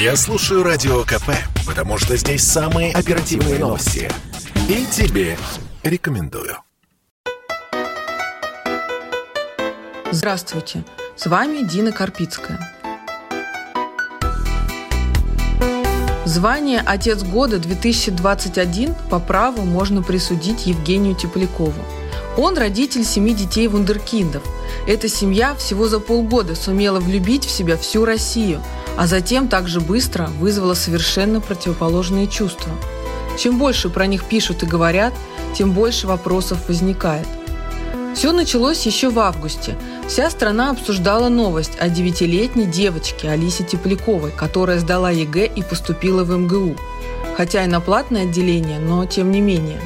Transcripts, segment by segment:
Я слушаю Радио КП, потому что здесь самые оперативные новости. И тебе рекомендую. Здравствуйте, с вами Дина Карпицкая. Звание «Отец года-2021» по праву можно присудить Евгению Теплякову. Он родитель семи детей вундеркиндов. Эта семья всего за полгода сумела влюбить в себя всю Россию, а затем также быстро вызвала совершенно противоположные чувства. Чем больше про них пишут и говорят, тем больше вопросов возникает. Все началось еще в августе. Вся страна обсуждала новость о девятилетней девочке Алисе Тепляковой, которая сдала ЕГЭ и поступила в МГУ. Хотя и на платное отделение, но тем не менее.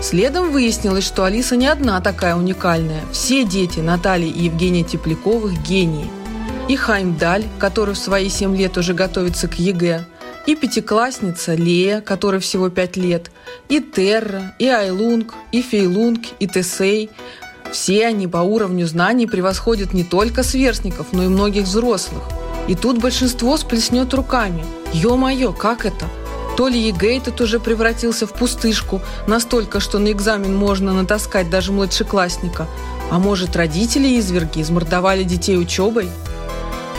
Следом выяснилось, что Алиса не одна такая уникальная. Все дети Натальи и Евгения Тепляковых – гении. И Хаймдаль, который в свои семь лет уже готовится к ЕГЭ, и пятиклассница Лея, которой всего пять лет, и Терра, и Айлунг, и Фейлунг, и Тесей – все они по уровню знаний превосходят не только сверстников, но и многих взрослых. И тут большинство сплеснет руками. Ё-моё, как это? То ли ЕГЭ этот уже превратился в пустышку, настолько, что на экзамен можно натаскать даже младшеклассника. А может, родители изверги измордовали детей учебой?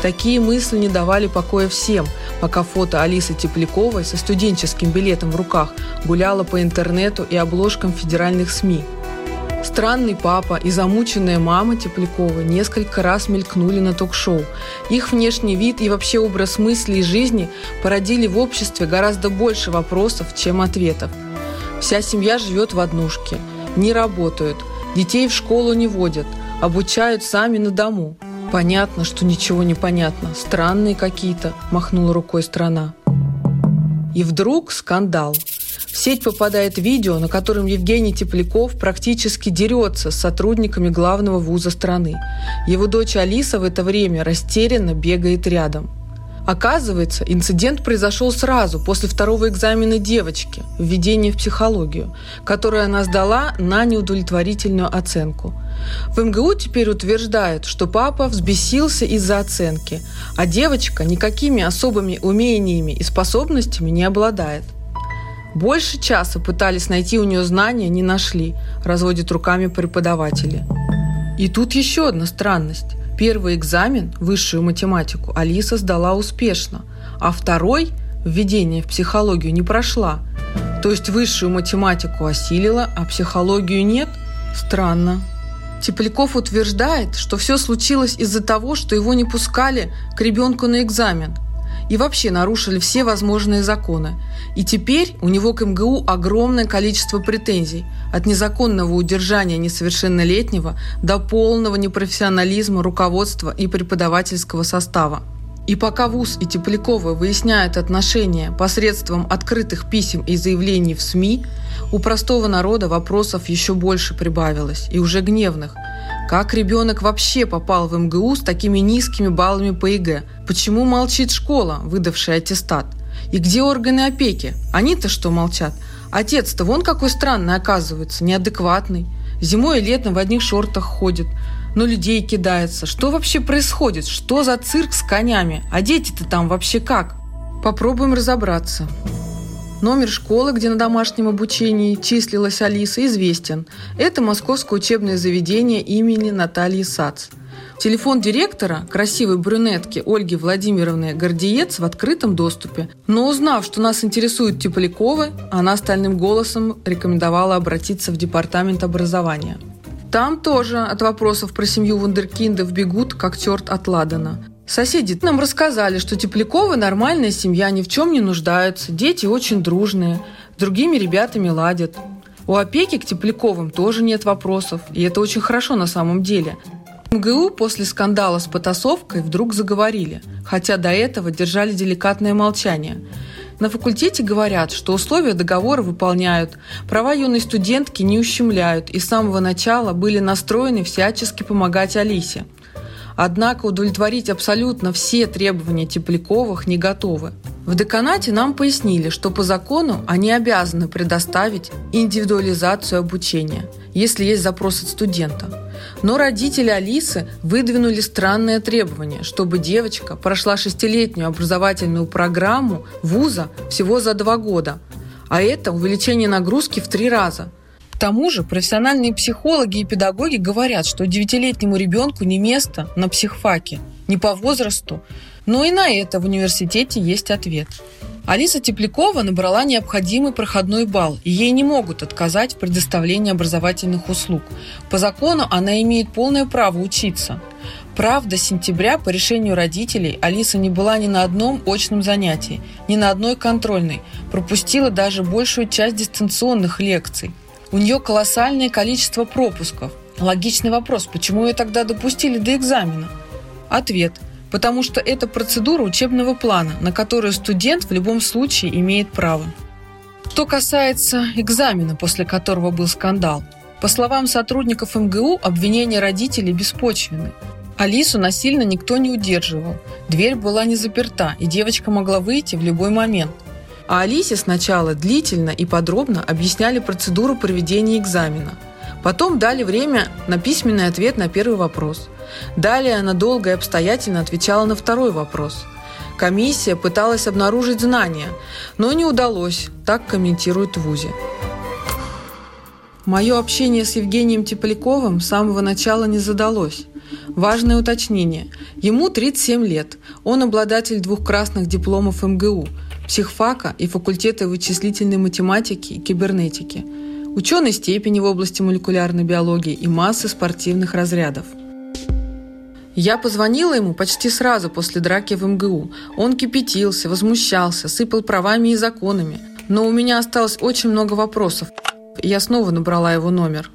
Такие мысли не давали покоя всем, пока фото Алисы Тепляковой со студенческим билетом в руках гуляло по интернету и обложкам федеральных СМИ – Странный папа и замученная мама Теплякова несколько раз мелькнули на ток-шоу. Их внешний вид и вообще образ мысли и жизни породили в обществе гораздо больше вопросов, чем ответов. Вся семья живет в однушке, не работают, детей в школу не водят, обучают сами на дому. Понятно, что ничего не понятно, странные какие-то, махнула рукой страна. И вдруг скандал – в сеть попадает видео, на котором Евгений Тепляков практически дерется с сотрудниками главного вуза страны. Его дочь Алиса в это время растерянно бегает рядом. Оказывается, инцидент произошел сразу после второго экзамена девочки «Введение в психологию», которую она сдала на неудовлетворительную оценку. В МГУ теперь утверждают, что папа взбесился из-за оценки, а девочка никакими особыми умениями и способностями не обладает – больше часа пытались найти у нее знания, не нашли, разводят руками преподаватели. И тут еще одна странность. Первый экзамен, высшую математику, Алиса сдала успешно, а второй, введение в психологию, не прошла. То есть высшую математику осилила, а психологию нет? Странно. Тепляков утверждает, что все случилось из-за того, что его не пускали к ребенку на экзамен – и вообще нарушили все возможные законы. И теперь у него к МГУ огромное количество претензий, от незаконного удержания несовершеннолетнего до полного непрофессионализма руководства и преподавательского состава. И пока ВУЗ и Тепляковы выясняют отношения посредством открытых писем и заявлений в СМИ, у простого народа вопросов еще больше прибавилось, и уже гневных – как ребенок вообще попал в МГУ с такими низкими баллами по ЕГЭ? Почему молчит школа, выдавшая аттестат? И где органы опеки? Они-то что молчат? Отец-то вон какой странный оказывается, неадекватный. Зимой и летом в одних шортах ходит. Но людей кидается. Что вообще происходит? Что за цирк с конями? А дети-то там вообще как? Попробуем разобраться. Номер школы, где на домашнем обучении числилась Алиса, известен. Это Московское учебное заведение имени Натальи Сац. Телефон директора, красивой брюнетки Ольги Владимировны Гордиец в открытом доступе. Но узнав, что нас интересуют Тепляковы, она стальным голосом рекомендовала обратиться в департамент образования. Там тоже от вопросов про семью Вундеркиндов бегут, как черт от Ладана. Соседи нам рассказали, что Тепляковы нормальная семья, ни в чем не нуждаются, дети очень дружные, с другими ребятами ладят. У опеки к Тепляковым тоже нет вопросов, и это очень хорошо на самом деле. МГУ после скандала с потасовкой вдруг заговорили, хотя до этого держали деликатное молчание. На факультете говорят, что условия договора выполняют, права юной студентки не ущемляют и с самого начала были настроены всячески помогать Алисе – Однако удовлетворить абсолютно все требования Тепляковых не готовы. В деканате нам пояснили, что по закону они обязаны предоставить индивидуализацию обучения, если есть запрос от студента. Но родители Алисы выдвинули странное требование, чтобы девочка прошла шестилетнюю образовательную программу вуза всего за два года. А это увеличение нагрузки в три раза. К тому же профессиональные психологи и педагоги говорят, что девятилетнему ребенку не место на психфаке, не по возрасту. Но и на это в университете есть ответ. Алиса Теплякова набрала необходимый проходной балл, и ей не могут отказать в предоставлении образовательных услуг. По закону она имеет полное право учиться. Правда, с сентября по решению родителей Алиса не была ни на одном очном занятии, ни на одной контрольной, пропустила даже большую часть дистанционных лекций. У нее колоссальное количество пропусков. Логичный вопрос, почему ее тогда допустили до экзамена? Ответ – потому что это процедура учебного плана, на которую студент в любом случае имеет право. Что касается экзамена, после которого был скандал, по словам сотрудников МГУ, обвинения родителей беспочвены. Алису насильно никто не удерживал. Дверь была не заперта, и девочка могла выйти в любой момент. А Алисе сначала длительно и подробно объясняли процедуру проведения экзамена. Потом дали время на письменный ответ на первый вопрос – Далее она долго и обстоятельно отвечала на второй вопрос. Комиссия пыталась обнаружить знания, но не удалось, так комментирует ВУЗе. Мое общение с Евгением Тепляковым с самого начала не задалось. Важное уточнение. Ему 37 лет. Он обладатель двух красных дипломов МГУ, психфака и факультета вычислительной математики и кибернетики. Ученый степени в области молекулярной биологии и массы спортивных разрядов – я позвонила ему почти сразу после драки в МГУ. Он кипятился, возмущался, сыпал правами и законами. Но у меня осталось очень много вопросов. Я снова набрала его номер.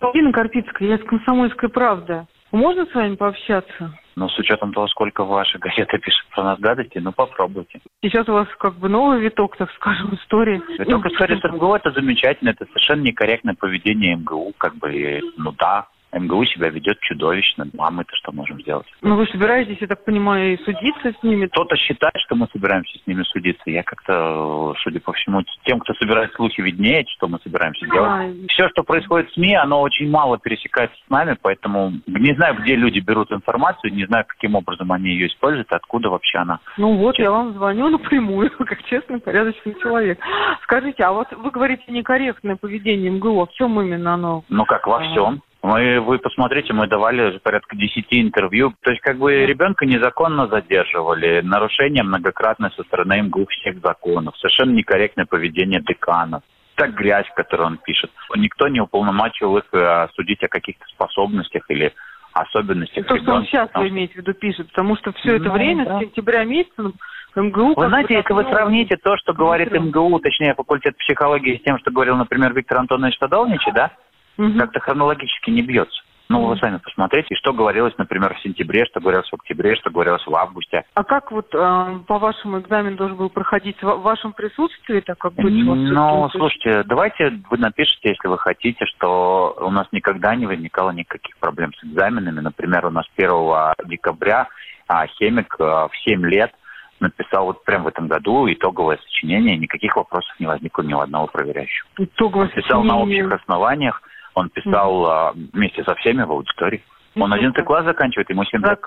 Полина Карпицкая, я с «Комсомольской правды». Можно с вами пообщаться? Но с учетом того, сколько ваша газета пишет про нас гадости, ну попробуйте. Сейчас у вас как бы новый виток, так скажем, истории. Виток истории с МГУ это замечательно, это совершенно некорректное поведение МГУ, как бы, ну да, МГУ себя ведет чудовищно. А мы-то что можем сделать? Ну, вы собираетесь, я так понимаю, и судиться с ними? Кто-то считает, что мы собираемся с ними судиться. Я как-то, судя по всему, тем, кто собирает слухи, виднее, что мы собираемся делать. А... Все, что происходит в СМИ, оно очень мало пересекается с нами, поэтому не знаю, где люди берут информацию, не знаю, каким образом они ее используют, откуда вообще она. Ну вот, я вам звоню напрямую, как честный, порядочный человек. Скажите, а вот вы говорите некорректное поведение МГУ, а в чем именно оно? Ну как во всем. Мы, вы посмотрите, мы давали порядка 10 интервью. То есть, как бы ребенка незаконно задерживали, нарушение многократное со стороны МГУ всех законов, совершенно некорректное поведение деканов так грязь, которую он пишет. Никто не уполномочил их э, судить о каких-то способностях или особенностях. То, что он сейчас, вы имеете в виду, пишет, потому что все это ну, время, да. с сентября месяца, МГУ... Вы знаете, если вы сравните то, что говорит МГУ, точнее, факультет психологии, с тем, что говорил, например, Виктор Антонович Садовничий, да, угу. как-то хронологически не бьется. Ну, вы сами посмотрите, что говорилось, например, в сентябре, что говорилось в октябре, что говорилось в августе. А как вот э, по вашему экзамен должен был проходить в вашем присутствии, так как быть? Ну, слушайте, давайте вы напишите, если вы хотите, что у нас никогда не возникало никаких проблем с экзаменами. Например, у нас 1 декабря а, химик а, в 7 лет написал вот прямо в этом году итоговое сочинение, никаких вопросов не возникло ни у одного проверяющего. Итоговое Писал сочинение... на общих основаниях, он писал mm-hmm. вместе со всеми в аудитории. Он mm-hmm. 11 класс заканчивает, ему 7 лет.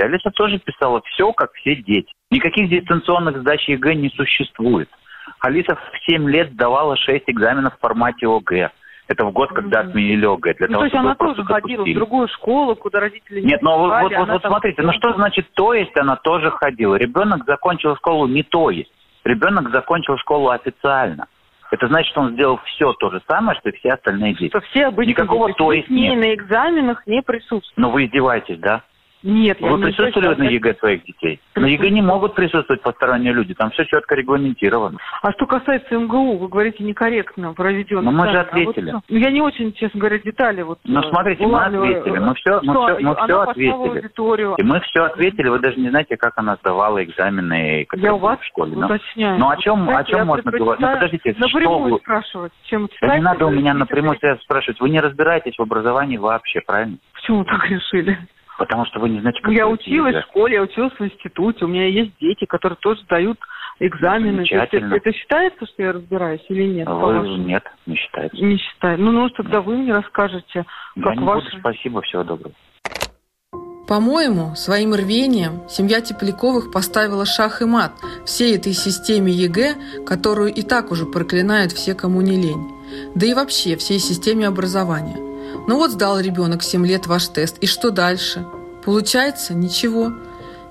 Алиса тоже писала все, как все дети. Никаких дистанционных сдач ЕГЭ не существует. Алиса в 7 лет сдавала 6 экзаменов в формате ОГЭ. Это в год, когда отменили ОГЭ. Для ну, того, то есть она тоже ходила в другую школу, куда родители не Нет, ну вот, вот, вот, вот смотрите, ну что значит то есть она тоже ходила? Ребенок закончил школу не то есть. Ребенок закончил школу официально. Это значит, что он сделал все то же самое, что и все остальные дети. Что все обычные Никакого то есть нет. на экзаменах не присутствуют. Но вы издеваетесь, да? Нет, Вы присутствовали на ЕГЭ своих детей? На ЕГЭ не могут присутствовать посторонние люди, там все четко регламентировано. А что касается МГУ, вы говорите некорректно проведен. Но мы же ответили. А вот, ну, я не очень, честно говоря, детали вот. Ну смотрите, мы ответили, мы все, мы все, мы все ответили. И мы все ответили, вы даже не знаете, как она сдавала экзамены, я у вас в школе. Ну, уточняю. Ну о чем, о чем можно говорить? Ну подождите, что вы... спрашивать, чем да не надо у меня напрямую спрашивать. Вы не разбираетесь в образовании вообще, правильно? Почему так решили? Потому что вы не знаете, как Я училась ЕГЭ. в школе, я училась в институте, у меня есть дети, которые тоже сдают экзамены. Замечательно. это, это считается, что я разбираюсь или нет? Вы- нет, не считается. Не считаю. Ну, ну, тогда вы мне расскажете, Я как не ваши... буду, спасибо, всего доброго. По-моему, своим рвением семья Тепляковых поставила шах и мат всей этой системе ЕГЭ, которую и так уже проклинают все, кому не лень. Да и вообще всей системе образования. Ну вот сдал ребенок 7 лет ваш тест, и что дальше? Получается ничего.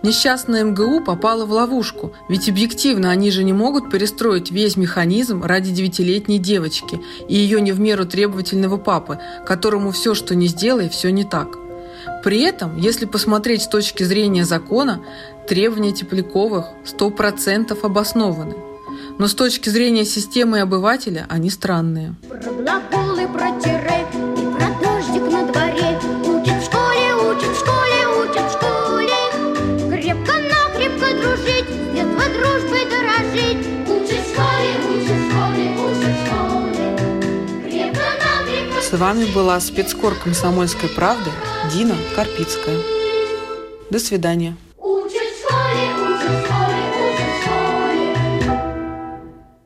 Несчастная МГУ попала в ловушку, ведь объективно они же не могут перестроить весь механизм ради девятилетней девочки и ее не в меру требовательного папы, которому все, что не сделай, все не так. При этом, если посмотреть с точки зрения закона, требования Тепляковых 100% обоснованы. Но с точки зрения системы и обывателя они странные. Про глаголы, про тире С вами была спецкор комсомольской правды Дина Карпицкая. До свидания. Учат в школе,